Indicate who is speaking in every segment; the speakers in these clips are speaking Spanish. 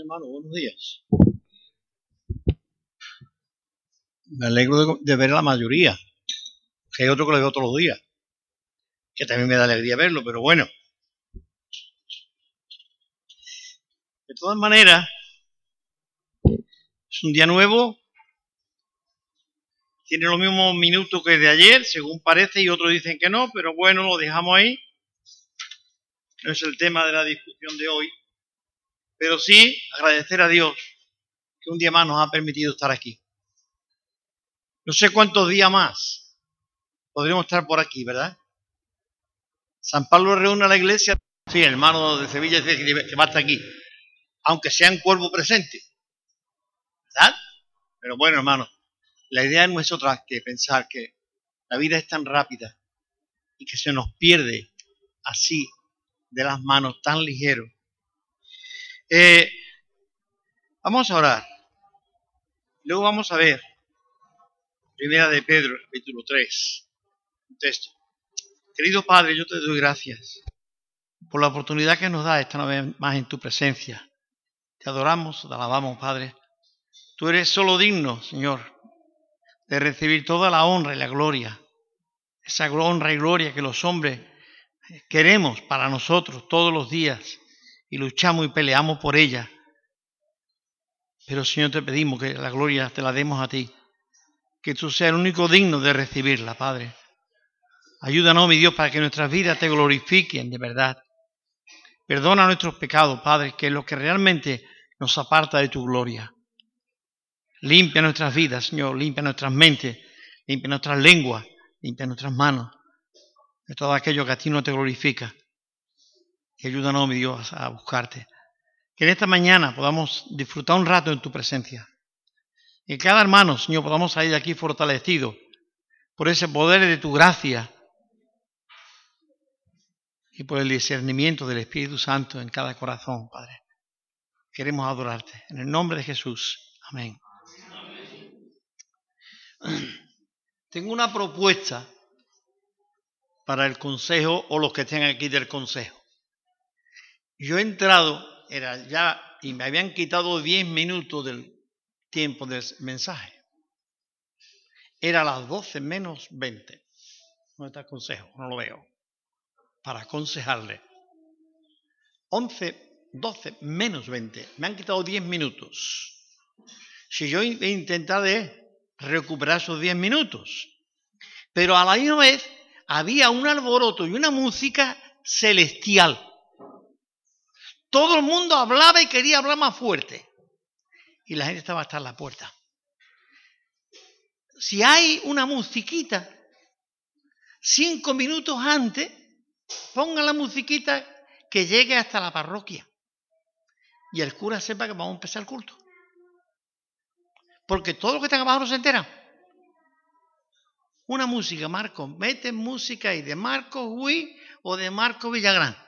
Speaker 1: hermano, buenos días. Me alegro de, ver a la mayoría. Que hay otro que lo veo todos los días. Que también me da alegría verlo, pero bueno. De todas maneras, es un día nuevo. Tiene los mismos minutos que de ayer, según parece, y otros dicen que no, pero bueno, lo dejamos ahí. No es el tema de la discusión de hoy. Pero sí agradecer a Dios que un día más nos ha permitido estar aquí. No sé cuántos días más podríamos estar por aquí, ¿verdad? San Pablo reúne a la iglesia. Sí, el hermano de Sevilla dice que va hasta aquí. Aunque sea en cuerpo presente. ¿Verdad? Pero bueno, hermano, la idea no es otra que pensar que la vida es tan rápida y que se nos pierde así de las manos tan ligero eh, vamos a orar. Luego vamos a ver Primera de Pedro, capítulo 3, un texto. Querido Padre, yo te doy gracias por la oportunidad que nos da esta vez más en tu presencia. Te adoramos, te alabamos, Padre. Tú eres solo digno, Señor, de recibir toda la honra y la gloria. Esa honra y gloria que los hombres queremos para nosotros todos los días y luchamos y peleamos por ella. Pero Señor, te pedimos que la gloria te la demos a ti, que tú seas el único digno de recibirla, Padre. Ayúdanos, mi Dios, para que nuestras vidas te glorifiquen de verdad. Perdona nuestros pecados, Padre, que es lo que realmente nos aparta de tu gloria. Limpia nuestras vidas, Señor, limpia nuestras mentes, limpia nuestras lenguas, limpia nuestras manos, de todo aquello que a ti no te glorifica y ayúdanos, mi Dios, a buscarte. Que en esta mañana podamos disfrutar un rato en tu presencia. Y cada hermano, Señor, podamos salir de aquí fortalecido por ese poder de tu gracia y por el discernimiento del Espíritu Santo en cada corazón, Padre. Queremos adorarte. En el nombre de Jesús. Amén. Tengo una propuesta para el consejo o los que estén aquí del consejo. Yo he entrado, era ya, y me habían quitado 10 minutos del tiempo del mensaje. Era las 12 menos 20. No está el consejo, no lo veo. Para aconsejarle. 11, 12 menos 20. Me han quitado 10 minutos. Si yo he intentado recuperar esos 10 minutos. Pero a la misma vez había un alboroto y una música celestial. Todo el mundo hablaba y quería hablar más fuerte. Y la gente estaba hasta la puerta. Si hay una musiquita, cinco minutos antes, ponga la musiquita que llegue hasta la parroquia. Y el cura sepa que vamos a empezar el culto. Porque todos los que están abajo no se enteran. Una música, Marco, mete música ahí de Marco Huy o de Marco Villagrán.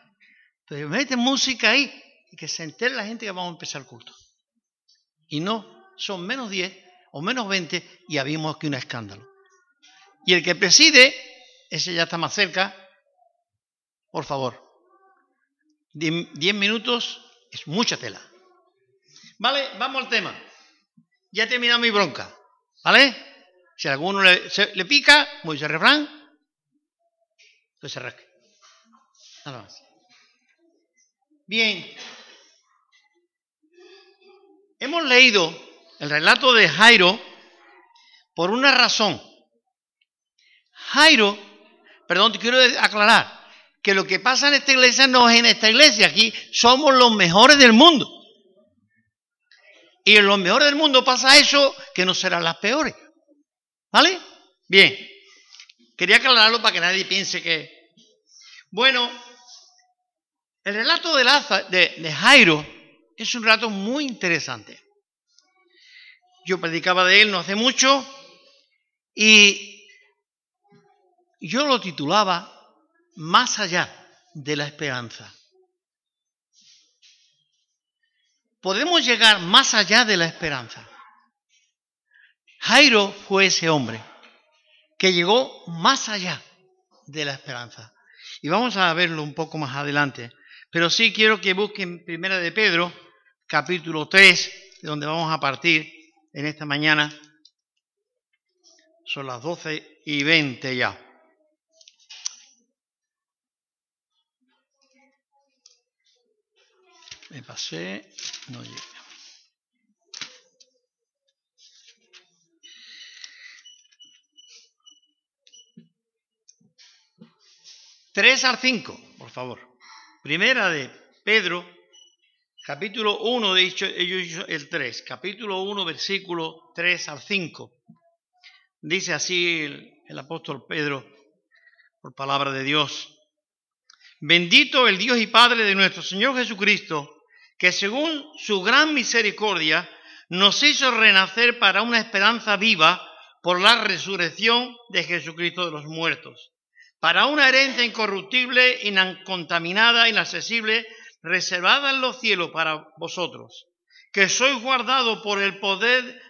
Speaker 1: Entonces mete música ahí y que se entere la gente que vamos a empezar el culto. Y no, son menos 10 o menos 20 y habíamos aquí un escándalo. Y el que preside, ese ya está más cerca, por favor. 10 minutos es mucha tela. Vale, vamos al tema. Ya he terminado mi bronca. ¿Vale? Si alguno le, le pica, muy refrán, que se rasque. Nada más. Bien. Hemos leído el relato de Jairo por una razón. Jairo, perdón, te quiero aclarar que lo que pasa en esta iglesia no es en esta iglesia. Aquí somos los mejores del mundo. Y en los mejores del mundo pasa eso que no serán las peores. ¿Vale? Bien. Quería aclararlo para que nadie piense que... Bueno, el relato de, Jairo es un relato muy interesante. Yo predicaba de él no hace mucho y yo lo titulaba Más allá de la esperanza. Podemos llegar más allá de la esperanza. Jairo fue ese hombre que llegó más allá de la esperanza. Y vamos a verlo un poco más adelante. Pero sí quiero que busquen Primera de Pedro, capítulo 3, de donde vamos a partir en esta mañana. Son las 12 y 20 ya. Me pasé, no llegué. 3 al 5, por favor. Primera de Pedro, capítulo 1, de hecho, el 3, capítulo 1, versículo 3 al 5. Dice así el, el apóstol Pedro, por palabra de Dios. Bendito el Dios y Padre de nuestro Señor Jesucristo, que según su gran misericordia nos hizo renacer para una esperanza viva por la resurrección de Jesucristo de los muertos para una herencia incorruptible, incontaminada, inaccesible, reservada en los cielos para vosotros, que sois guardados por el poder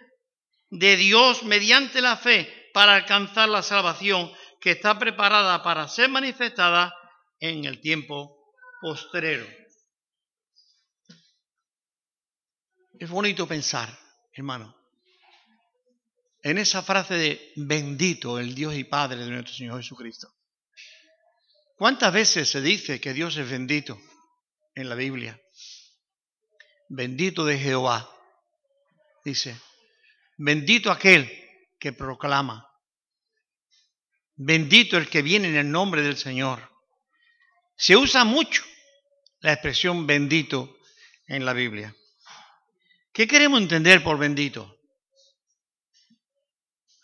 Speaker 1: de Dios mediante la fe para alcanzar la salvación que está preparada para ser manifestada en el tiempo postrero. Es bonito pensar, hermano, en esa frase de bendito el Dios y Padre de nuestro Señor Jesucristo. ¿Cuántas veces se dice que Dios es bendito en la Biblia? Bendito de Jehová. Dice, bendito aquel que proclama. Bendito el que viene en el nombre del Señor. Se usa mucho la expresión bendito en la Biblia. ¿Qué queremos entender por bendito?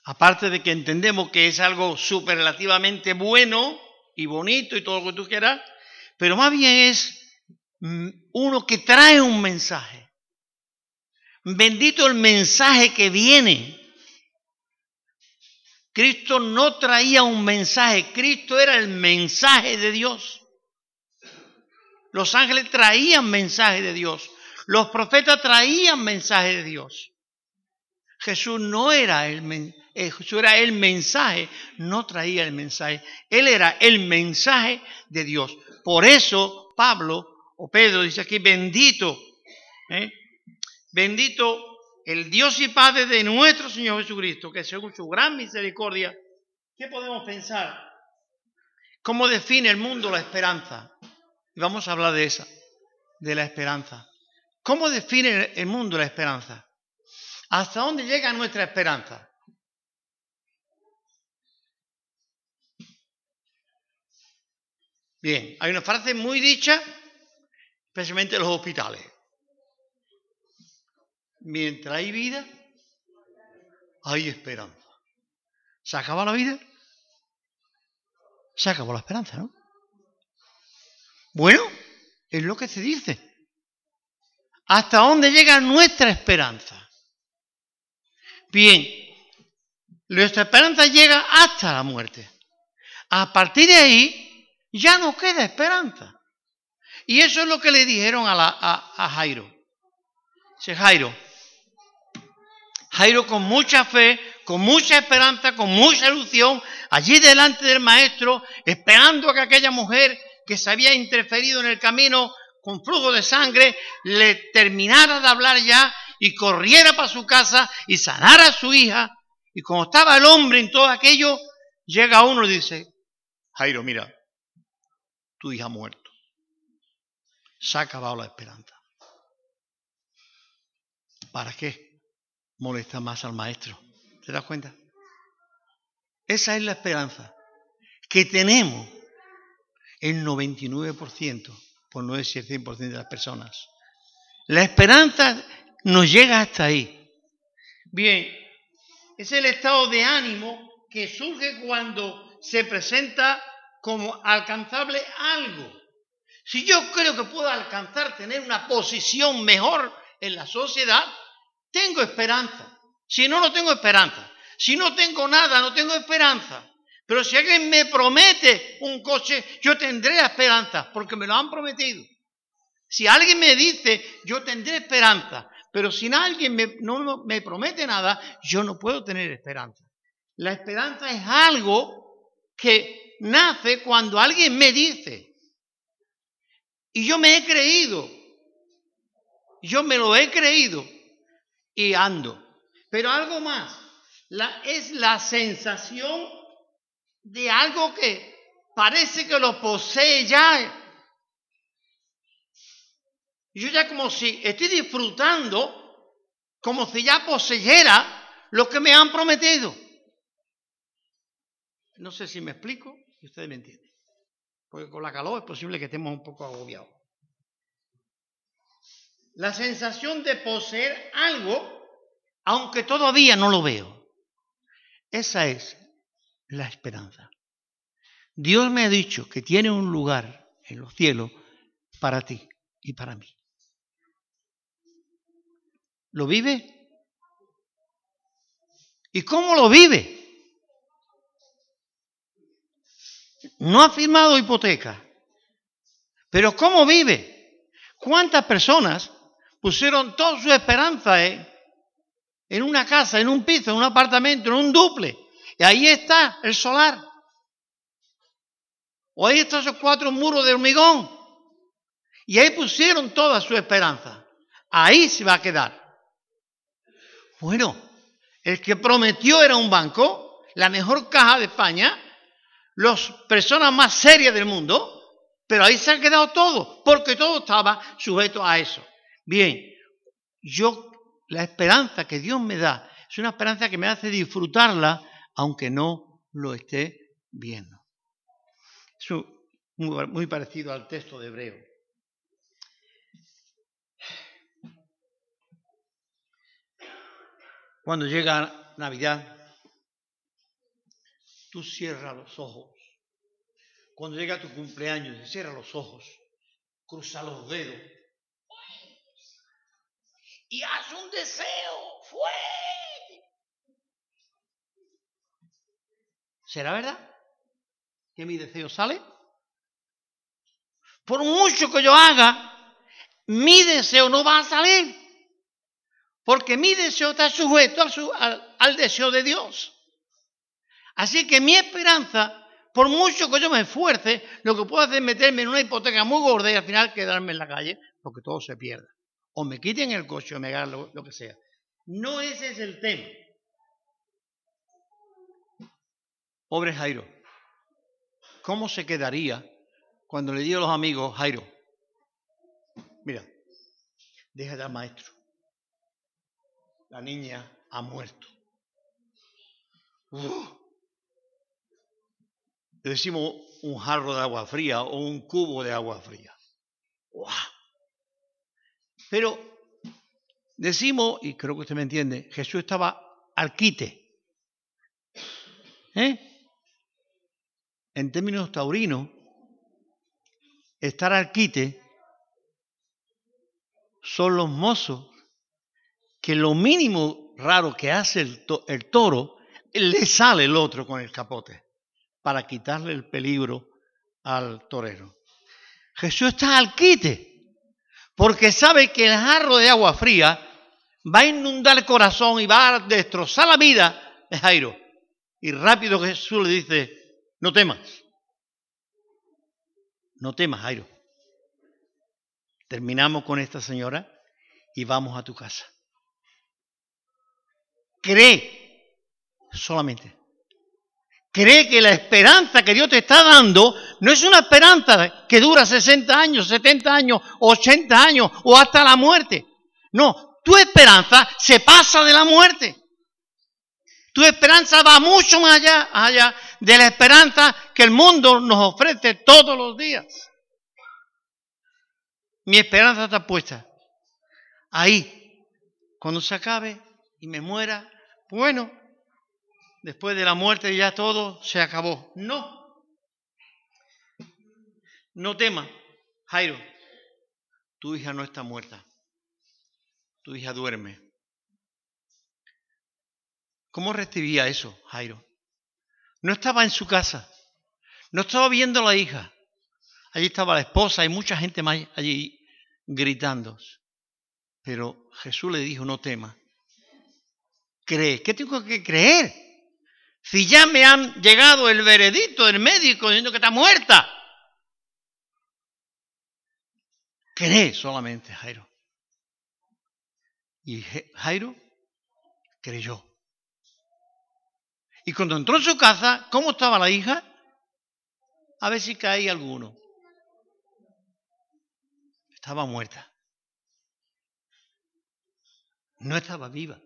Speaker 1: Aparte de que entendemos que es algo superlativamente bueno, y bonito y todo lo que tú quieras, pero más bien es mm, uno que trae un mensaje. Bendito el mensaje que viene. Cristo no traía un mensaje, Cristo era el mensaje de Dios. Los ángeles traían mensaje de Dios, los profetas traían mensaje de Dios. Jesús no era el mensaje Jesús era el mensaje, no traía el mensaje. Él era el mensaje de Dios. Por eso Pablo o Pedro dice aquí, bendito, ¿eh? bendito el Dios y Padre de nuestro Señor Jesucristo, que según su gran misericordia, ¿qué podemos pensar? ¿Cómo define el mundo la esperanza? Y vamos a hablar de esa, de la esperanza. ¿Cómo define el mundo la esperanza? ¿Hasta dónde llega nuestra esperanza? Bien, hay una frase muy dicha, especialmente en los hospitales. Mientras hay vida, hay esperanza. ¿Se acaba la vida? Se acabó la esperanza, ¿no? Bueno, es lo que se dice. ¿Hasta dónde llega nuestra esperanza? Bien, nuestra esperanza llega hasta la muerte. A partir de ahí, ya no queda esperanza. Y eso es lo que le dijeron a, Jairo. Dice Jairo, Jairo con mucha fe, con mucha esperanza, con mucha ilusión, allí delante del maestro, esperando a que aquella mujer que se había interferido en el camino con flujo de sangre, le terminara de hablar ya y corriera para su casa y sanara a su hija. Y como estaba el hombre en todo aquello, llega uno y dice, Jairo, mira, tu hija ha muerto. Se ha acabado la esperanza. ¿Para qué molesta más al maestro? ¿Te das cuenta? Esa es la esperanza que tenemos el 99%, por no decir el 100% de las personas. La esperanza nos llega hasta ahí. Bien, es el estado de ánimo que surge cuando se presenta como alcanzable algo. Si yo creo que puedo alcanzar tener una posición mejor en la sociedad, tengo esperanza. Si no, no tengo esperanza. Si no tengo nada, no tengo esperanza. Pero si alguien me promete un coche, yo tendré esperanza, porque me lo han prometido. Si alguien me dice, yo tendré esperanza, pero si alguien no me promete nada, yo no puedo tener esperanza. La esperanza es algo que nace cuando alguien me dice, y yo me he creído,
Speaker 2: yo me lo he creído y ando. Pero algo más, la, es la sensación de algo que parece que lo posee ya. Yo ya como si estoy disfrutando, como si ya poseyera lo que me han prometido. No sé si me explico y ustedes me entienden. Porque con la calor es posible que estemos un poco agobiados. La sensación de poseer algo, aunque todavía no lo veo. Esa es la esperanza. Dios me ha dicho que tiene un lugar en los cielos para ti y para mí. ¿Lo vive? ¿Y cómo lo vive? No ha firmado hipoteca. Pero ¿cómo vive? ¿Cuántas personas pusieron toda su esperanza en una casa, en un piso, en un apartamento, en un duple? Y ahí está el solar. O ahí están esos cuatro muros de hormigón. Y ahí pusieron toda su esperanza. Ahí se va a quedar. Bueno, el que prometió era un banco, la mejor caja de España, las personas más serias del mundo, pero ahí se ha quedado todo, porque todo estaba sujeto a eso. Bien, yo, la esperanza que Dios me da, es una esperanza que me hace disfrutarla, aunque no lo esté viendo. Es muy, muy parecido al texto de Hebreo. Cuando llega Navidad, tú cierras los ojos. Cuando llega tu cumpleaños, cierra los ojos, cruza los dedos y haz un deseo fuerte. ¿Será verdad que mi deseo sale? Por mucho que yo haga, mi deseo no va a salir. Porque mi deseo está sujeto al, al deseo de Dios. Así que mi esperanza, por mucho que yo me esfuerce, lo que puedo hacer es meterme en una hipoteca muy gorda y al final quedarme en la calle porque todo se pierda. O me quiten el coche o me hagan lo, que sea. No ese es el tema. Pobre Jairo. ¿Cómo se quedaría cuando le digo a los amigos, Jairo, mira, déjate al maestro. La niña ha muerto. Decimos un jarro de agua fría o un cubo de agua fría. Pero decimos, y creo que usted me entiende, Jesús estaba al quite. ¿Eh? En términos taurinos, estar al quite son los mozos que lo mínimo raro que hace el toro, le sale el otro con el capote para quitarle el peligro al torero. Jesús está al quite, porque sabe que el jarro de agua fría va a inundar el corazón y va a destrozar la vida de Jairo. Y rápido Jesús le dice, no temas, no temas, Jairo. Terminamos con esta señora y vamos a tu casa. Cree solamente. Cree que la esperanza que Dios te está dando no es una esperanza que dura 60 años, 70 años, 80 años o hasta la muerte. No, tu esperanza se pasa de la muerte. Tu esperanza va mucho más allá, de la esperanza que el mundo nos ofrece todos los días. Mi esperanza está puesta ahí. Cuando se acabe y me muera, bueno, después de la muerte ya todo se acabó. No. No temas, Jairo, tu hija no está muerta. Tu hija duerme. ¿Cómo recibía eso, Jairo? No estaba en su casa. No estaba viendo a la hija. Allí estaba la esposa y mucha gente más allí gritando. Pero Jesús le dijo, no temas. Cree. ¿Qué tengo que creer? Si ya me han llegado el veredicto del médico diciendo que está muerta. Cree solamente, Jairo. Y Jairo creyó. Y cuando entró en su casa, ¿cómo estaba la hija? A ver si caía alguno. Estaba muerta. No estaba viva.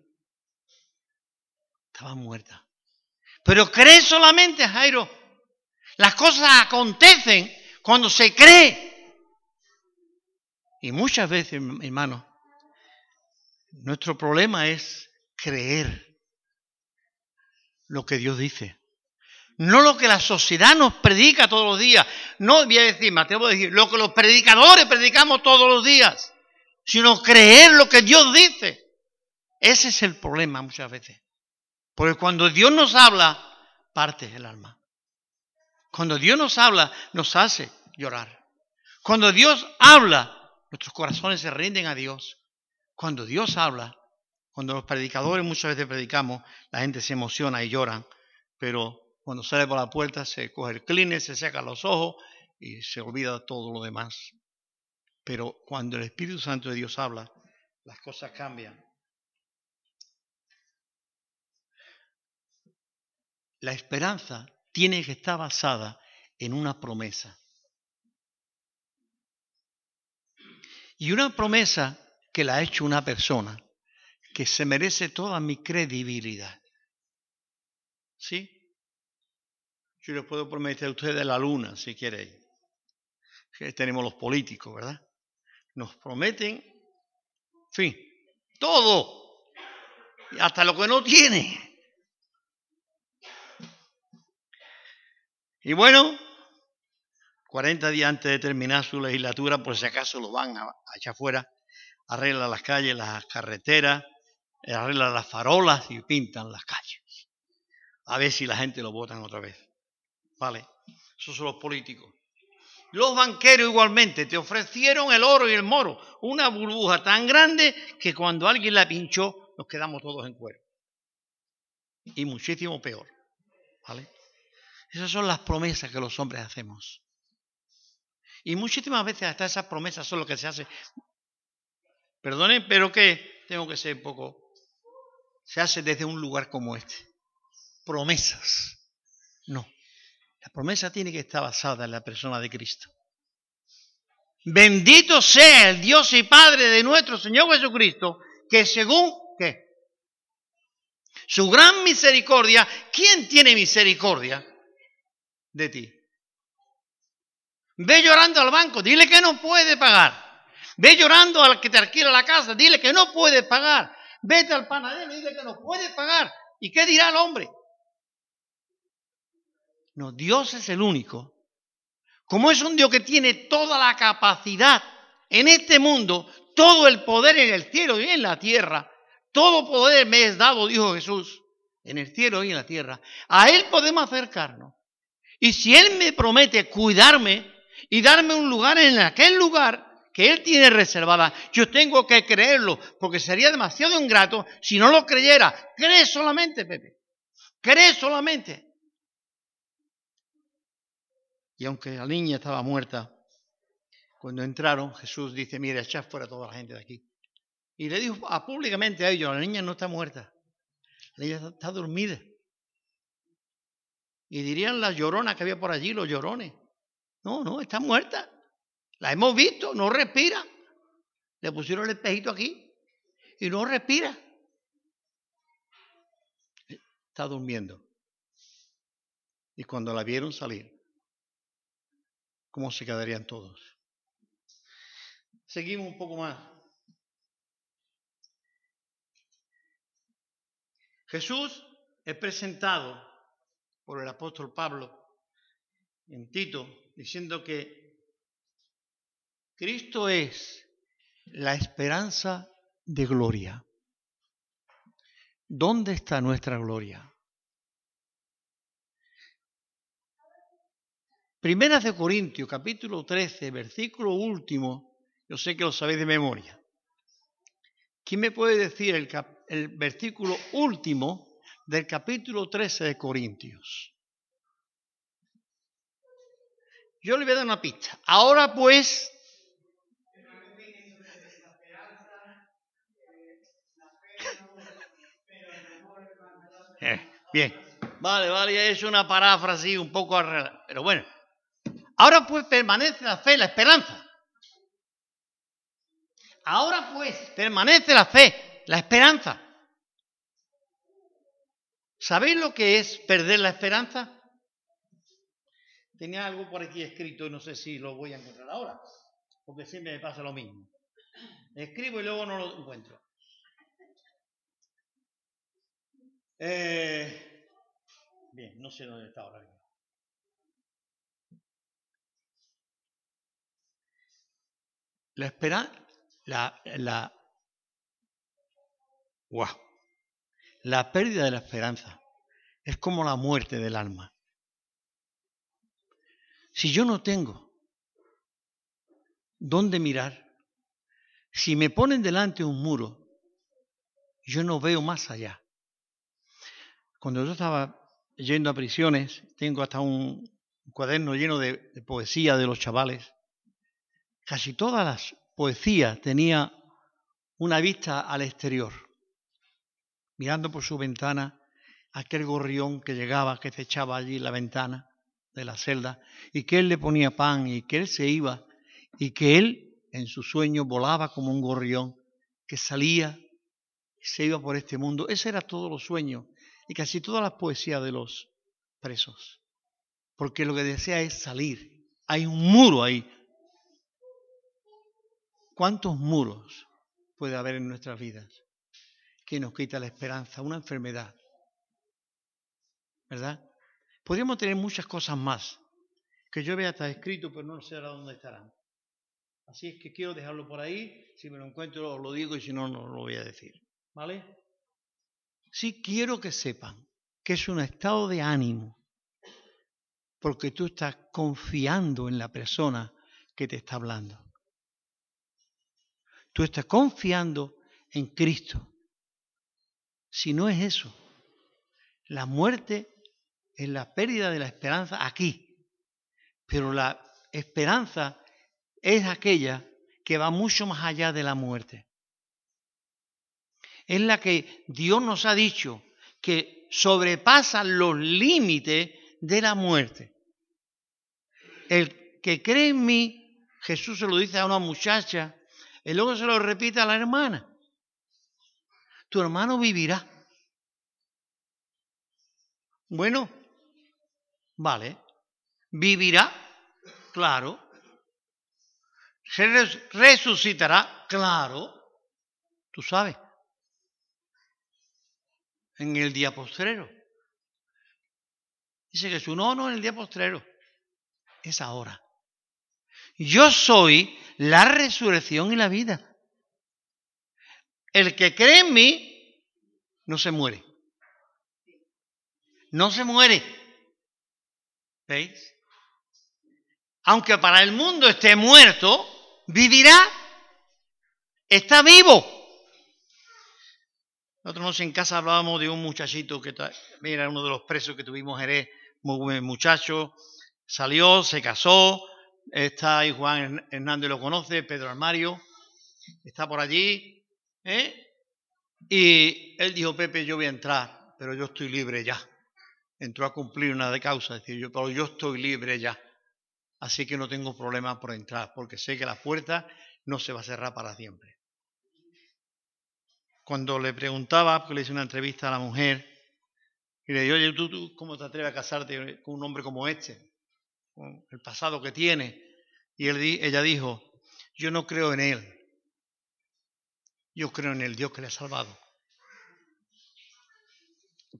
Speaker 2: Estaba muerta. Pero cree solamente, Jairo. Las cosas acontecen cuando se cree. Y muchas veces, hermano, nuestro problema es creer lo que Dios dice. No lo que la sociedad nos predica todos los días. No voy a decir, Mateo, voy a decir, lo que los predicadores predicamos todos los días. Sino creer lo que Dios dice. Ese es el problema muchas veces. Porque cuando Dios nos habla, parte el alma. Cuando Dios nos habla, nos hace llorar. Cuando Dios habla, nuestros corazones se rinden a Dios. Cuando Dios habla, cuando los predicadores muchas veces predicamos, la gente se emociona y lloran, pero cuando sale por la puerta se coge el cleaner, se seca los ojos y se olvida todo lo demás. Pero cuando el Espíritu Santo de Dios habla, las cosas cambian. La esperanza tiene que estar basada en una promesa. Y una promesa que la ha hecho una persona que se merece toda mi credibilidad. ¿Sí? Yo les puedo prometer a ustedes la luna, si queréis. tenemos los políticos, ¿verdad? Nos prometen, en fin, todo. Hasta lo que no tiene. Y bueno, 40 días antes de terminar su legislatura, por si acaso lo van a, echar afuera, arreglan las calles, las carreteras, arreglan las farolas y pintan las calles. A ver si la gente lo votan otra vez. Vale, esos son los políticos. Los banqueros igualmente te ofrecieron el oro y el moro, una burbuja tan grande que cuando alguien la pinchó nos quedamos todos en cuero. Y muchísimo peor. ¿Vale? Esas son las promesas que los hombres hacemos. Y muchísimas veces hasta esas promesas son lo que se hace. Perdonen, pero que tengo que ser un poco. Se hace desde un lugar como este. Promesas. No. La promesa tiene que estar basada en la persona de Cristo. Bendito sea el Dios y Padre de nuestro Señor Jesucristo, que según ¿qué? Su gran misericordia, ¿quién tiene misericordia? De ti. Ve llorando al banco, dile que no puede pagar. Ve llorando al que te alquila la casa, dile que no puede pagar. Vete al panadero y dile que no puede pagar. ¿Y qué dirá el hombre? No, Dios es el único. Como es un Dios que tiene toda la capacidad en este mundo, todo el poder en el cielo y en la tierra, todo poder me es dado, dijo Jesús, en el cielo y en la tierra. A Él podemos acercarnos. Y si Él me promete cuidarme y darme un lugar en aquel lugar que Él tiene reservada, yo tengo que creerlo, porque sería demasiado ingrato si no lo creyera. Cree solamente, Pepe. Cree solamente. Y aunque la niña estaba muerta, cuando entraron, Jesús dice, mira, echad fuera toda la gente de aquí. Y le dijo públicamente a ellos, la niña no está muerta, la niña está dormida. Y dirían las lloronas que había por allí, los llorones. No, no, está muerta. La hemos visto, no respira. Le pusieron el espejito aquí y no respira. Está durmiendo. Y cuando la vieron salir, ¿cómo se quedarían todos? Seguimos un poco más. Jesús es presentado por el apóstol Pablo en Tito, diciendo que Cristo es la esperanza de gloria. ¿Dónde está nuestra gloria? Primera de Corintios, capítulo 13, versículo último, yo sé que lo sabéis de memoria. ¿Quién me puede decir el, el versículo último del capítulo 13 de Corintios. Yo le voy a dar una pista. Ahora pues... Eh, bien, vale, vale, es una paráfrasis un poco arreglada, pero bueno. Ahora pues permanece la fe, la esperanza. Ahora pues permanece la fe, la esperanza ¿Sabéis lo que es perder la esperanza? Tenía algo por aquí escrito y no sé si lo voy a encontrar ahora, porque siempre me pasa lo mismo. Escribo y luego no lo encuentro. Eh, bien, no sé dónde está ahora mismo. La esperanza, la, la, wow. La pérdida de la esperanza es como la muerte del alma. Si yo no tengo dónde mirar, si me ponen delante un muro, yo no veo más allá. Cuando yo estaba yendo a prisiones, tengo hasta un cuaderno lleno de, poesía de los chavales. Casi todas las poesías tenía una vista al exterior, mirando por su ventana aquel gorrión que llegaba, que se echaba allí la ventana de la celda, y que él le ponía pan, y que él se iba, y que él en su sueño volaba como un gorrión, que salía y se iba por este mundo. Ese era todo los sueños y casi todas las poesías de los presos. Porque lo que desea es salir. Hay un muro ahí. ¿Cuántos muros puede haber en nuestras vidas que nos quita la esperanza? Una enfermedad. ¿Verdad? Podríamos tener muchas cosas más que yo vea está escrito, pero no sé ahora dónde estarán. Así es que quiero dejarlo por ahí. Si me lo encuentro, lo digo y si no, no lo voy a decir. ¿Vale? Sí quiero que sepan que es un estado de ánimo, porque tú estás confiando en la persona que te está hablando. Tú estás confiando en Cristo. Si no es eso, la muerte es la pérdida de la esperanza aquí, pero la esperanza es aquella que va mucho más allá de la muerte. Es la que Dios nos ha dicho que sobrepasa los límites de la muerte. El que cree en mí, Jesús se lo dice a una muchacha, y luego se lo repite a la hermana. Tu hermano vivirá. Bueno, Vale. ¿Vivirá? Claro. ¿Se resucitará? Claro. Tú sabes. En el día postrero. Dice Jesús, no, no, en el día postrero. Es ahora. Yo soy la resurrección y la vida. El que cree en mí no se muere. No se muere. ¿Veis? Aunque para el mundo esté muerto, vivirá. Está vivo. Nosotros en casa hablábamos de un muchachito que era uno de los presos que tuvimos Jerez, muy buen muchacho, salió, se casó, está ahí Juan Hernández lo conoce, Pedro Armario, está por allí, ¿eh? y él dijo, Pepe, yo voy a entrar, pero yo estoy libre ya entró a cumplir una de causa, decir yo, pero yo estoy libre ya, así que no tengo problema por entrar, porque sé que la puerta no se va a cerrar para siempre. Cuando le preguntaba, porque le hice una entrevista a la mujer, y le dije, oye, ¿tú, tú cómo te atreves a casarte con un hombre como este? Con el pasado que tiene. Y él, ella dijo, yo no creo en él, yo creo en el Dios que le ha salvado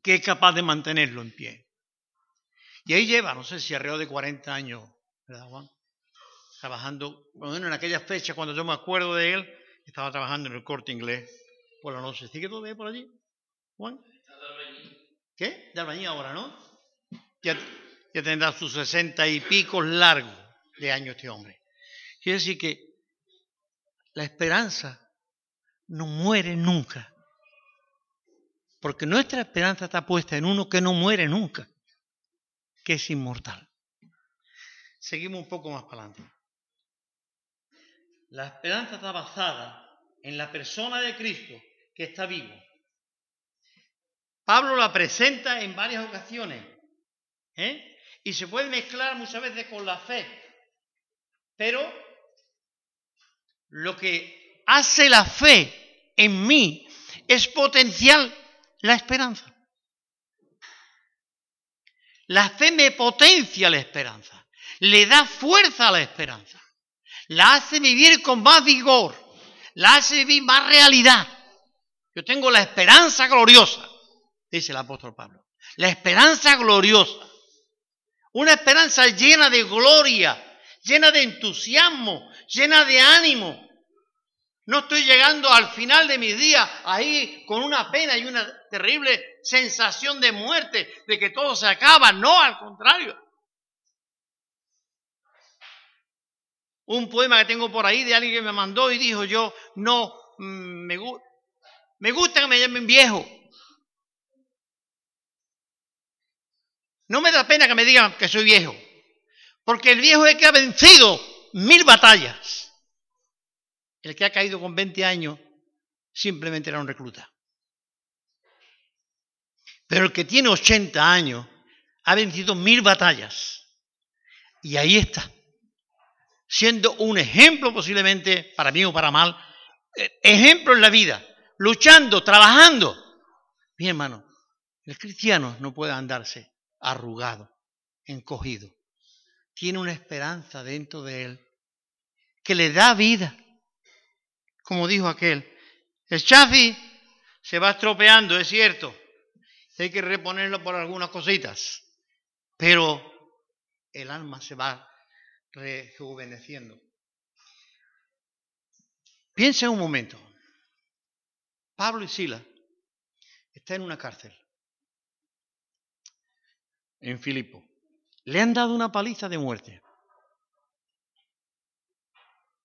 Speaker 2: que es capaz de mantenerlo en pie. Y ahí lleva, no sé si alrededor de 40 años, ¿verdad, Juan? Trabajando, bueno, en aquella fecha, cuando yo me acuerdo de él, estaba trabajando en el corte inglés por la noche. ¿Sigue todavía por allí, Juan? ¿Qué? De albañil ahora, ¿no? Ya, tendrá sus sesenta y pico largos de años este hombre. Quiere decir que la esperanza no muere nunca. Porque nuestra esperanza está puesta en uno que no muere nunca, que es inmortal. Seguimos un poco más para adelante. La esperanza está basada en la persona de Cristo que está vivo. Pablo la presenta en varias ocasiones. ¿eh? Y se puede mezclar muchas veces con la fe. Pero lo que hace la fe en mí es potencial la esperanza. La fe me potencia la esperanza, le da fuerza a la esperanza, la hace vivir con más vigor, la hace vivir más realidad. Yo tengo la esperanza gloriosa, dice el apóstol Pablo, la esperanza gloriosa, una esperanza llena de gloria, llena de entusiasmo, llena de ánimo, no estoy llegando al final de mis días ahí con una pena y una terrible sensación de muerte, de que todo se acaba. No, al contrario. Un poema que tengo por ahí de alguien que me mandó y dijo yo, no, mm, me, me gusta que me llamen viejo. No me da pena que me digan que soy viejo, porque el viejo es que ha vencido mil batallas. El que ha caído con 20 años simplemente era un recluta. Pero el que tiene 80 años ha vencido mil batallas. Y ahí está, siendo un ejemplo posiblemente, para bien o para mal, eh, ejemplo en la vida, luchando, trabajando. Mi hermano, el cristiano no puede andarse arrugado, encogido. Tiene una esperanza dentro de él que le da vida como dijo aquel. El chafi se va estropeando, es cierto. Hay que reponerlo por algunas cositas. Pero el alma se va rejuveneciendo. Piensa un momento. Pablo y Sila están en una cárcel en Filipo. Le han dado una paliza de muerte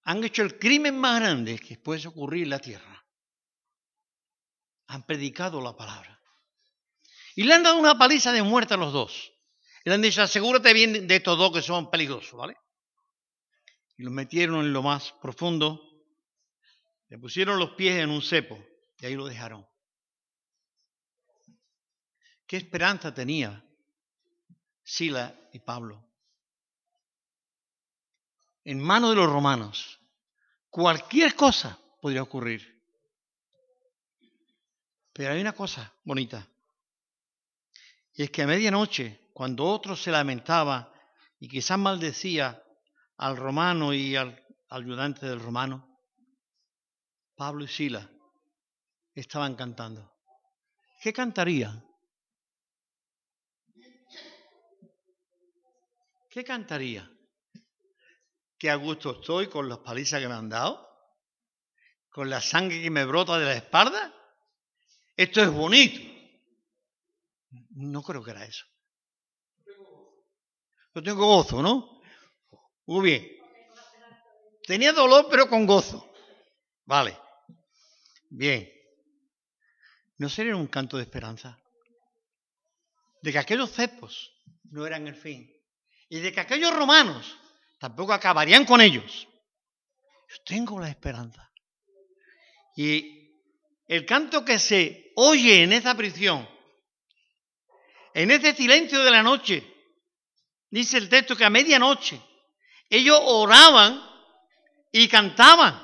Speaker 2: han hecho el crimen más grande que puede ocurrir en la tierra. Han predicado la palabra. Y le han dado una paliza de muerte a los dos. Y le han dicho, asegúrate bien de estos dos que son peligrosos, ¿vale? Y los metieron en lo más profundo, le pusieron los pies en un cepo y ahí lo dejaron. ¿Qué esperanza tenía Sila y Pablo? En manos de los romanos, cualquier cosa podría ocurrir. Pero hay una cosa bonita. Y es que a medianoche, cuando otro se lamentaba y quizás maldecía al romano y al ayudante del romano, Pablo y Sila estaban cantando. ¿Qué cantarían? ¿Qué cantaría? Qué a gusto estoy con las palizas que me han dado, con la sangre que me brota de la espalda. Esto es bonito. No creo que era eso. Yo tengo gozo, ¿no? Muy bien. Tenía dolor, pero con gozo. Vale. Bien. ¿No sería un canto de esperanza? De que aquellos cepos no eran el fin. Y de que aquellos romanos tampoco acabarían con ellos. Yo tengo la esperanza. Y el canto que se oye en esa prisión, en ese silencio de la noche, dice el texto que a medianoche ellos oraban y cantaban.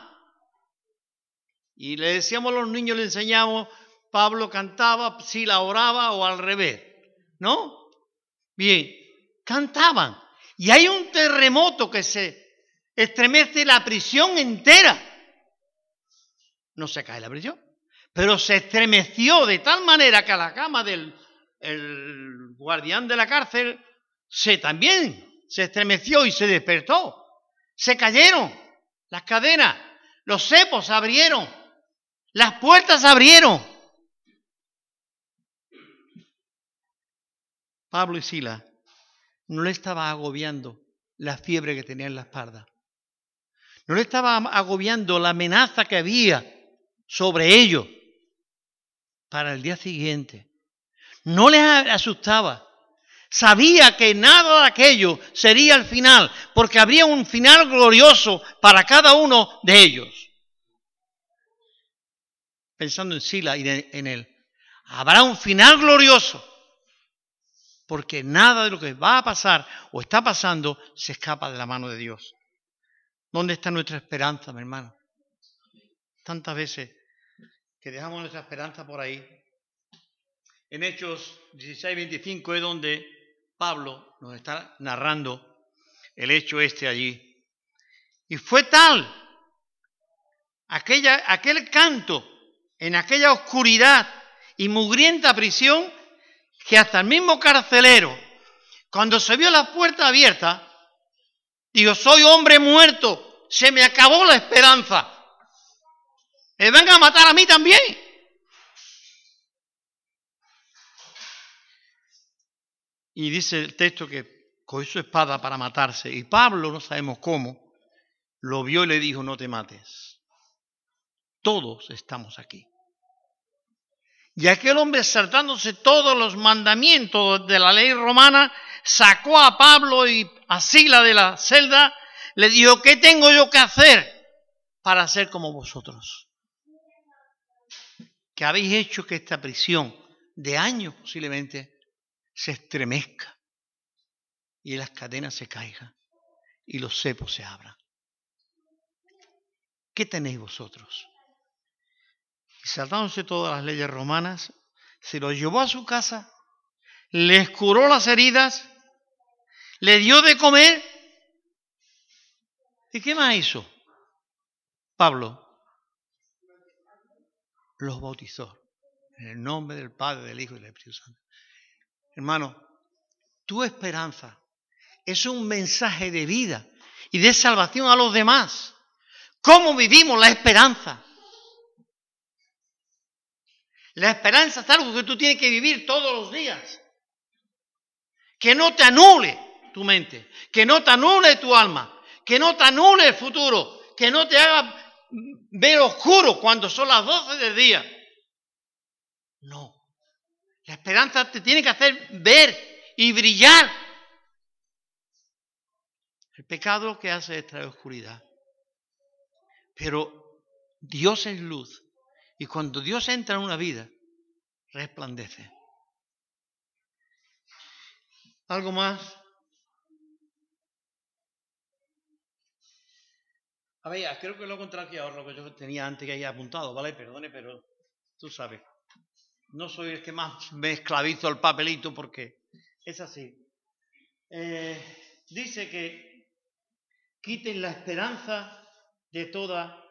Speaker 2: Y le decíamos a los niños, le enseñamos, Pablo cantaba, si la oraba o al revés, ¿no? Bien, cantaban. Y hay un terremoto que se estremece la prisión entera. No se cae la prisión, pero se estremeció de tal manera que a la cama del guardián de la cárcel se también se estremeció y se despertó. Se cayeron las cadenas, los cepos se abrieron, las puertas se abrieron. Pablo y Sila no le estaba agobiando la fiebre que tenía en la espalda. No le estaba agobiando la amenaza que había sobre ellos para el día siguiente. No les asustaba. Sabía que nada de aquello sería el final, porque habría un final glorioso para cada uno de ellos. Pensando en Sila y en él. Habrá un final glorioso. Porque nada de lo que va a pasar o está pasando se escapa de la mano de Dios. ¿Dónde está nuestra esperanza, mi hermano? Tantas veces que dejamos nuestra esperanza por ahí. En Hechos 16, 25 es donde Pablo nos está narrando el hecho este allí. Y fue tal aquella, aquel canto en aquella oscuridad y mugrienta prisión que hasta el mismo carcelero, cuando se vio la puerta abierta, dijo, soy hombre muerto, se me acabó la esperanza. Me van a matar a mí también. Y dice el texto que cogió su espada para matarse. Y Pablo, no sabemos cómo, lo vio y le dijo, no te mates. Todos estamos aquí. Y aquel hombre, saltándose todos los mandamientos de la ley romana, sacó a Pablo y a Sila de la celda, le dijo, ¿qué tengo yo que hacer para ser como vosotros? Que habéis hecho que esta prisión de años posiblemente se estremezca y las cadenas se caigan y los cepos se abran. ¿Qué tenéis vosotros? Saltándose todas las leyes romanas, se lo llevó a su casa, les curó las heridas, le dio de comer. ¿Y qué más hizo? Pablo los bautizó en el nombre del Padre, del Hijo y del Espíritu Santo. Hermano, tu esperanza es un mensaje de vida y de salvación a los demás. ¿Cómo vivimos la esperanza? La esperanza es algo que tú tienes que vivir todos los días. Que no te anule tu mente, que no te anule tu alma, que no te anule el futuro, que no te haga ver oscuro cuando son las 12 del día. No. La esperanza te tiene que hacer ver y brillar. El pecado lo que hace es traer oscuridad. Pero Dios es luz. Y cuando Dios entra en una vida, resplandece. ¿Algo más? A ver, creo que lo aquí ahora, lo que yo tenía antes que haya apuntado, ¿vale? Perdone, pero tú sabes. No soy el que más me esclavizo el papelito porque es así. Eh, dice que quiten la esperanza de toda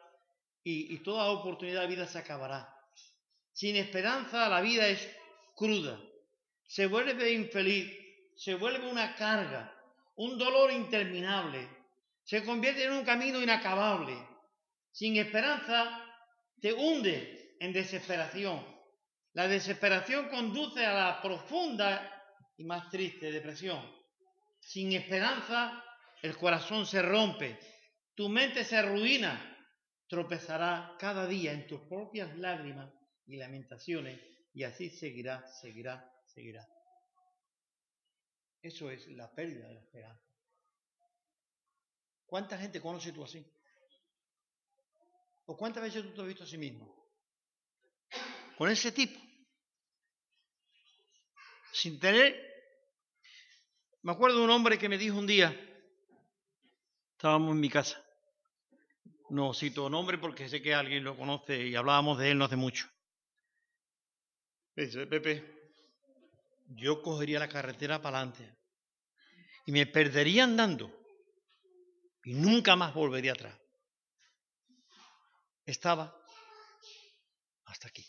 Speaker 2: y, toda oportunidad de vida se acabará. Sin esperanza la vida es cruda, se vuelve infeliz, se vuelve una carga, un dolor interminable, se convierte en un camino inacabable. Sin esperanza te hunde en desesperación. La desesperación conduce a la profunda y más triste depresión. Sin esperanza el corazón se rompe, tu mente se arruina, tropezará cada día en tus propias lágrimas y lamentaciones, y así seguirá, seguirá, seguirá. Eso es la pérdida de la esperanza. ¿Cuánta gente conoce tú así? ¿O cuántas veces tú te has visto a sí mismo? Con ese tipo. Sin tener... Me acuerdo de un hombre que me dijo un día, estábamos en mi casa, no cito nombre porque sé que alguien lo conoce y hablábamos de él no hace mucho. dice, Pepe, yo cogería la carretera para adelante y me perdería andando y nunca más volvería atrás. Estaba hasta aquí,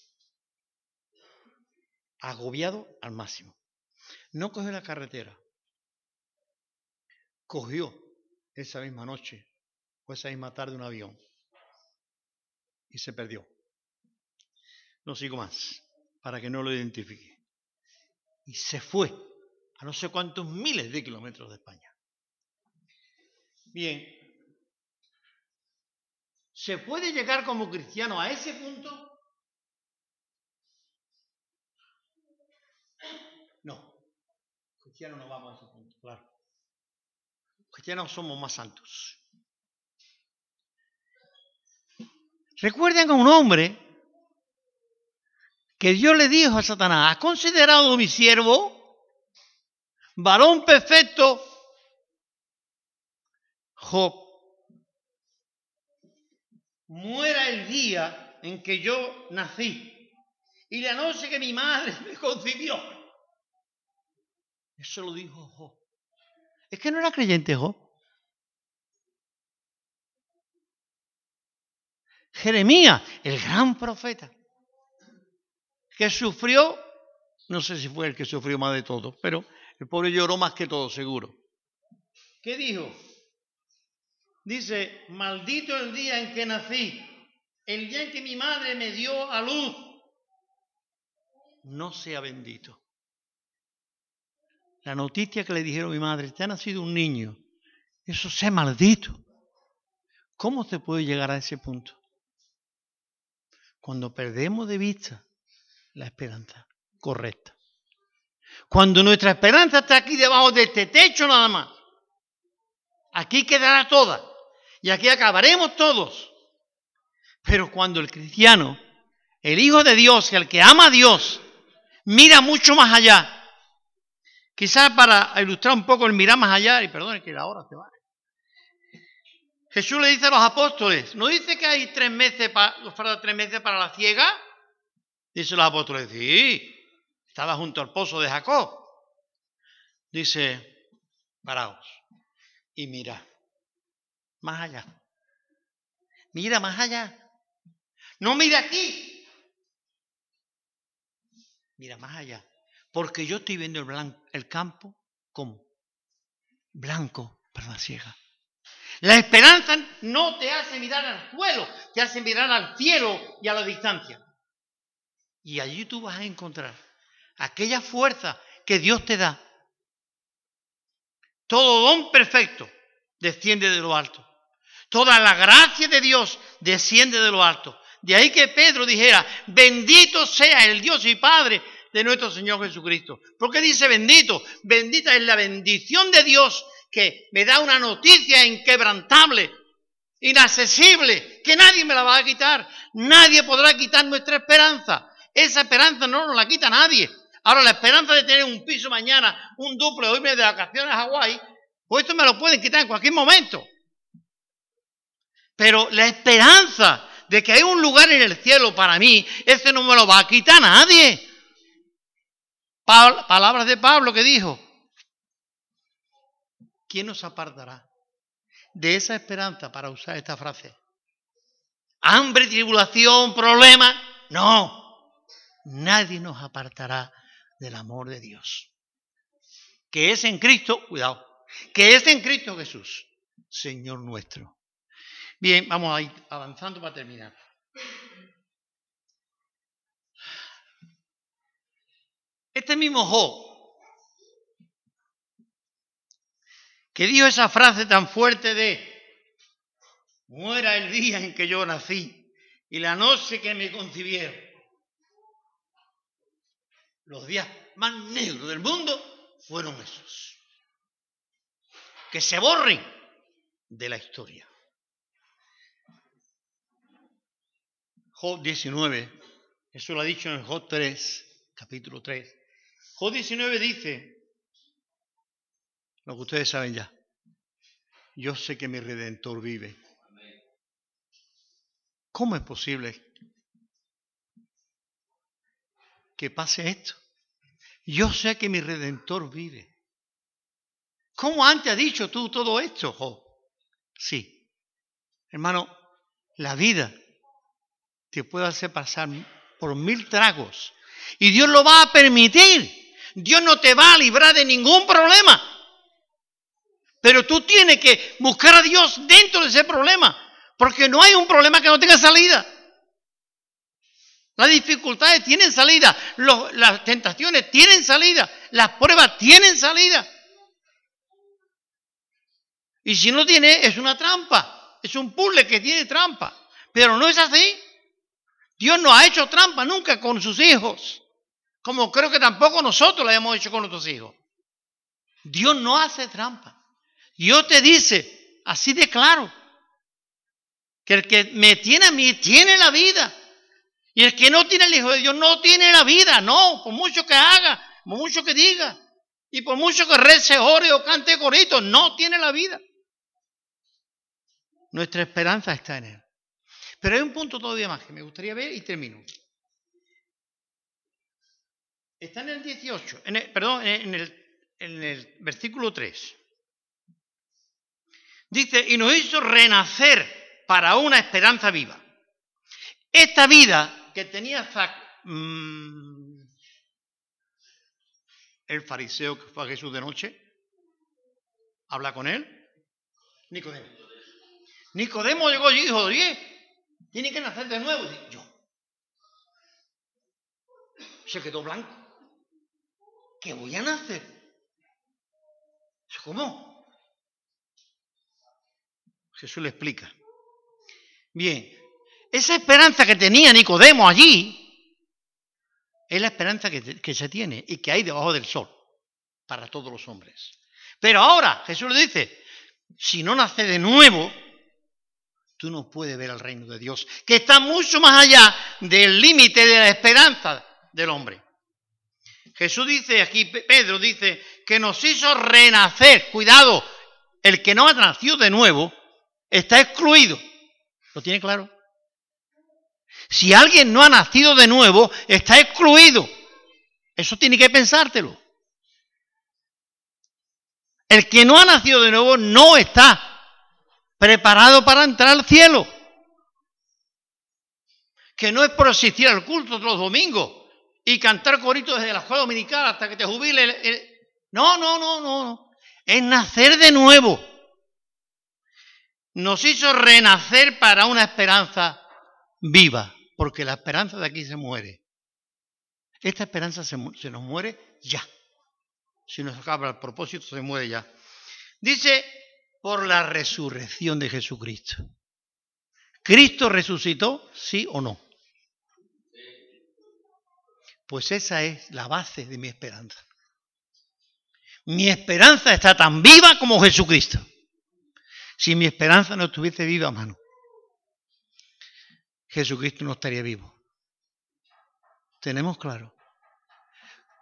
Speaker 2: agobiado al máximo. No cogió la carretera, cogió esa misma noche fue esa misma tarde un avión y se perdió. No sigo más para que no lo identifique. Y se fue a no sé cuántos miles de kilómetros de España. Bien, ¿se puede llegar como cristiano a ese punto? No, cristianos no vamos a ese punto, claro. Cristianos somos más santos. Recuerden a un hombre que Dios le dijo a Satanás, ¿has considerado mi siervo? Varón perfecto, Job. Muera el día en que yo nací y la noche que mi madre me concibió. Eso lo dijo Job. Es que no era creyente Job. Jeremías, el gran profeta, que sufrió, no sé si fue el que sufrió más de todos, pero el pobre lloró más que todo, seguro. ¿Qué dijo? Dice, maldito el día en que nací, el día en que mi madre me dio a luz. No sea bendito. La noticia que le dijeron a mi madre, te ha nacido un niño, eso sea maldito. ¿Cómo se puede llegar a ese punto? Cuando perdemos de vista la esperanza correcta. Cuando nuestra esperanza está aquí debajo de este techo nada más. Aquí quedará toda. Y aquí acabaremos todos. Pero cuando el cristiano, el Hijo de Dios, el que ama a Dios, mira mucho más allá. Quizás para ilustrar un poco el mirar más allá, y perdone que la hora se va. Jesús le dice a los apóstoles, ¿no dice que hay tres meses, para, tres meses para la ciega? Dice los apóstoles, sí, estaba junto al pozo de Jacob. Dice, paraos y mira más allá. Mira más allá. No mira aquí. Mira más allá. Porque yo estoy viendo el, el campo como blanco para la ciega. La esperanza no te hace mirar al suelo, te hace mirar al cielo y a la distancia. Y allí tú vas a encontrar aquella fuerza que Dios te da. Todo don perfecto desciende de lo alto. Toda la gracia de Dios desciende de lo alto. De ahí que Pedro dijera, bendito sea el Dios y Padre de nuestro Señor Jesucristo. ¿Por qué dice bendito? Bendita es la bendición de Dios que me da una noticia inquebrantable, inaccesible, que nadie me la va a quitar. Nadie podrá quitar nuestra esperanza. Esa esperanza no nos la quita nadie. Ahora, la esperanza de tener un piso mañana, un duple, o irme de vacaciones a Hawái, pues esto me lo pueden quitar en cualquier momento. Pero la esperanza de que hay un lugar en el cielo para mí, ese no me lo va a quitar nadie. palabras de Pablo que dijo, ¿quién nos apartará de esa esperanza para usar esta frase? ¿Hambre, tribulación, problema? No, nadie nos apartará del amor de Dios. Que es en Cristo, cuidado, que es en Cristo Jesús, Señor nuestro. Bien, vamos a ir avanzando para terminar. Este mismo Job, que dijo esa frase tan fuerte de, muera el día en que yo nací y la noche que me concibieron, los días más negros del mundo fueron esos. Que se borren de la historia. Job 19, eso lo ha dicho en Job 3, capítulo 3. Job 19 dice, lo que ustedes saben ya, yo sé que mi redentor vive. ¿Cómo es posible que pase esto? Yo sé que mi redentor vive. ¿Cómo antes has dicho tú todo esto, Job? Sí. Hermano, la vida te puede hacer pasar por mil tragos. Y Dios lo va a permitir. Dios no te va a librar de ningún problema. Pero tú tienes que buscar a Dios dentro de ese problema. Porque no hay un problema que no tenga salida. Las dificultades tienen salida. las tentaciones tienen salida. Las pruebas tienen salida. Y si no tiene, es una trampa. Es un puzzle que tiene trampa. Pero no es así. Dios no ha hecho trampa nunca con sus hijos, como creo que tampoco nosotros lo hemos hecho con nuestros hijos. Dios no hace trampa. Dios te dice, así de claro, que el que me tiene a mí tiene la vida. Y el que no tiene el Hijo de Dios no tiene la vida, no, por mucho que haga, por mucho que diga, y por mucho que rece, ore o cante corito, no tiene la vida. Nuestra esperanza está en Él. Pero hay un punto todavía más que me gustaría ver y termino. Está en el 18, perdón, en el, en el versículo 3. Dice, y nos hizo renacer para una esperanza viva. Esta vida que tenía mm, el fariseo que fue a Jesús de noche, habla con él, Nicodemo. Nicodemo llegó y dijo, oye, tiene que nacer de nuevo. Y yo. Se quedó blanco. ¿Qué voy a nacer? ¿Cómo? Jesús le explica. Bien, esa esperanza que tenía Nicodemo allí es la esperanza que, se tiene y que hay debajo del sol para todos los hombres. Pero ahora Jesús le dice, si no nace de nuevo, tú no puedes ver el reino de Dios, que está mucho más allá del límite de la esperanza del hombre. Jesús dice aquí, Pedro dice, que nos hizo renacer. Cuidado, el que no ha nacido de nuevo está excluido. ¿Lo tiene claro? Si alguien no ha nacido de nuevo, está excluido. Eso tiene que pensártelo. El que no ha nacido de nuevo no está preparado para entrar al cielo. Que no es por asistir al culto todos los domingos y cantar coritos desde la escuela dominical hasta que te jubile. No, no, no, no. Es nacer de nuevo nos hizo renacer para una esperanza viva, porque la esperanza de aquí se muere. Esta esperanza se, nos muere ya. Si nos acaba el propósito, se muere ya. Dice, por la resurrección de Jesucristo. ¿Cristo resucitó? ¿Sí o no? Pues esa es la base de mi esperanza. Mi esperanza está tan viva como Jesucristo si mi esperanza no estuviese viva, mano, Jesucristo no estaría vivo. ¿Tenemos claro?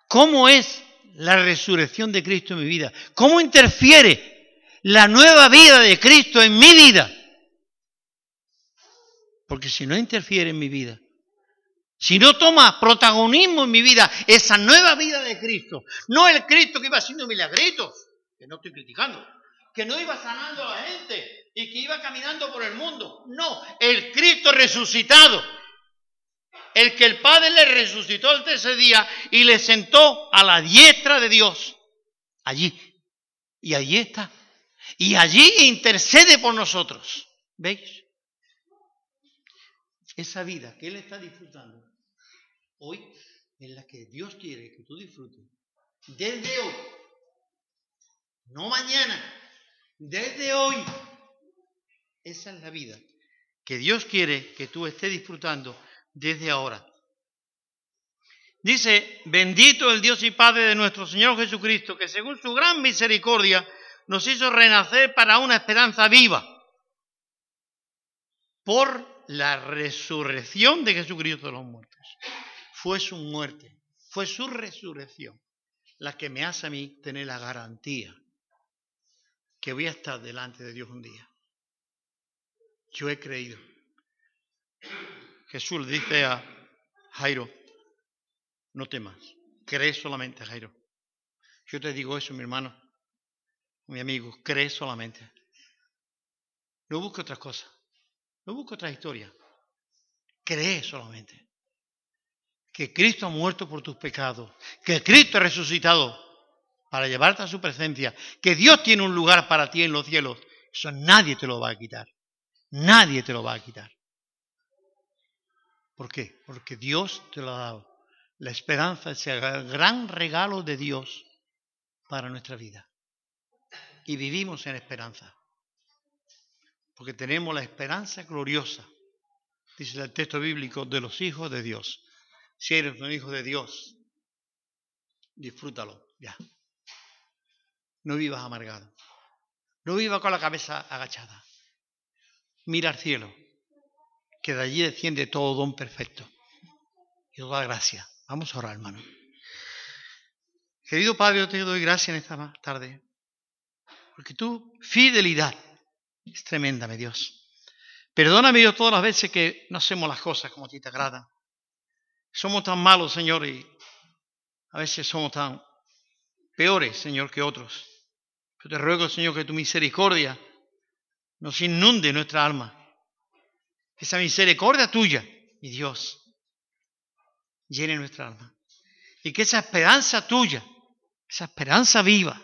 Speaker 2: ¿Cómo es la resurrección de Cristo en mi vida? ¿Cómo interfiere la nueva vida de Cristo en mi vida? Porque si no interfiere en mi vida, si no toma protagonismo en mi vida, esa nueva vida de Cristo, no el Cristo que iba haciendo milagritos, que no estoy criticando, que no iba sanando a la gente y que iba caminando por el mundo. No, el Cristo resucitado. El que el Padre le resucitó el tercer día y le sentó a la diestra de Dios. Allí. Y allí está. Y allí intercede por nosotros. ¿Veis? Esa vida que Él está disfrutando hoy es la que Dios quiere que tú disfrutes. Desde hoy. No mañana desde hoy. Esa es la vida que Dios quiere que tú estés disfrutando desde ahora. Dice, bendito el Dios y Padre de nuestro Señor Jesucristo, que según su gran misericordia nos hizo renacer para una esperanza viva por la resurrección de Jesucristo de los muertos. Fue su muerte, fue su resurrección la que me hace a mí tener la garantía que voy a estar delante de Dios un día. Yo he creído. Jesús le dice a Jairo, no temas, cree solamente, Jairo. Yo te digo eso, mi hermano, mi amigo, cree solamente. No busque otras cosas, no busque otra historia. Cree solamente que Cristo ha muerto por tus pecados, que Cristo ha resucitado para llevarte a su presencia, que Dios tiene un lugar para ti en los cielos, eso nadie te lo va a quitar. Nadie te lo va a quitar. ¿Por qué? Porque Dios te lo ha dado. La esperanza es el gran regalo de Dios para nuestra vida. Y vivimos en esperanza. Porque tenemos la esperanza gloriosa, dice el texto bíblico, de los hijos de Dios. Si eres un hijo de Dios, disfrútalo ya no vivas amargado. No vivas con la cabeza agachada. Mira al cielo, que de allí desciende todo don perfecto. y toda gracia. Vamos a orar, hermano. Querido Padre, yo te doy gracias en esta tarde, porque tu fidelidad es tremenda, mi Dios. Perdóname, Dios, todas las veces que no hacemos las cosas como a ti te agrada. Somos tan malos, Señor, y a veces somos tan peores, Señor, que otros. Yo te ruego, Señor, que tu misericordia nos inunde nuestra alma. Esa misericordia tuya, mi Dios, llene nuestra alma. Y que esa esperanza tuya, esa esperanza viva,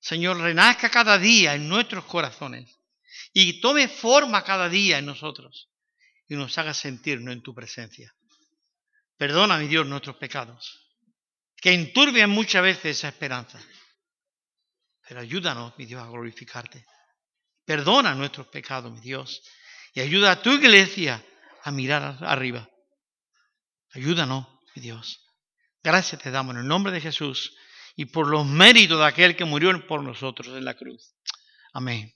Speaker 2: Señor, renazca cada día en nuestros corazones y tome forma cada día en nosotros y nos haga sentirnos en tu presencia. Perdona, mi Dios, nuestros pecados, que enturbian muchas veces esa esperanza. Pero ayúdanos, mi Dios, a glorificarte. Perdona nuestros pecados, mi Dios, y ayuda a tu iglesia a mirar arriba. Ayúdanos, mi Dios. Gracias te damos en el nombre de Jesús y por los méritos de aquel que murió por nosotros en la cruz. Amén.